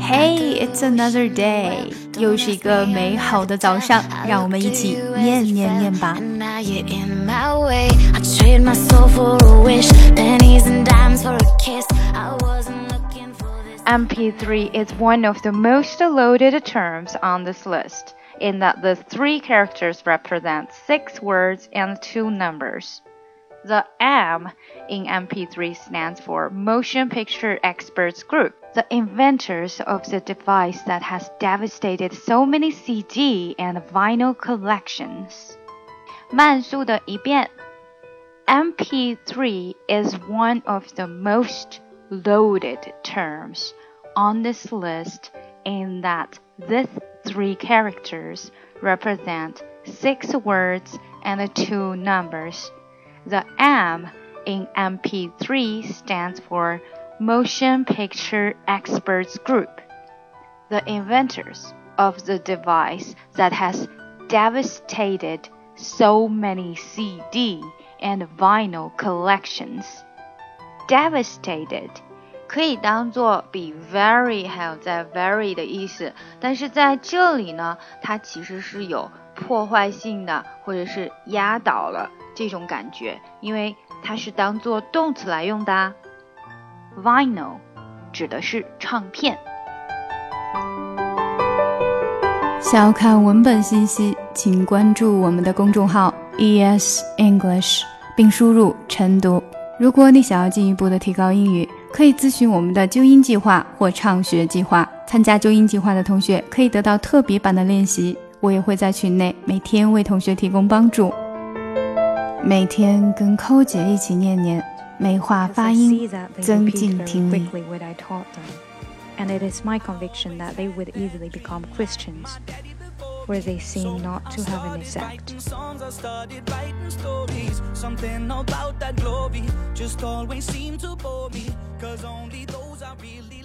Hey, it's another day，又是一个美好的早上，让我们一起念念念吧。MP3 is one of the most loaded terms on this list, in that the three characters represent six words and two numbers. The M in MP3 stands for Motion Picture Experts Group, the inventors of the device that has devastated so many CD and vinyl collections. 慢速的一遍 MP3 is one of the most loaded terms on this list in that these three characters represent six words and two numbers. The M in MP3 stands for Motion Picture Experts Group, the inventors of the device that has devastated so many CD and vinyl collections. Devastated 可以当做比 very 还有在 very 的意思，但是在这里呢，它其实是有破坏性的，或者是压倒了。 这种感觉，因为它是当做动词来用的。Vinyl 指的是唱片。想要看文本信息，请关注我们的公众号 ES English，并输入晨读。如果你想要进一步的提高英语，可以咨询我们的纠音计划或畅学计划。参加纠音计划的同学可以得到特别版的练习，我也会在群内每天为同学提供帮助。每天跟寇姐一起念念，美化发音，增进听力。And it is my conviction that they would easily become Christians, where they seem not to have an effect. Something about that glory just always seemed to bore me, cause only those I really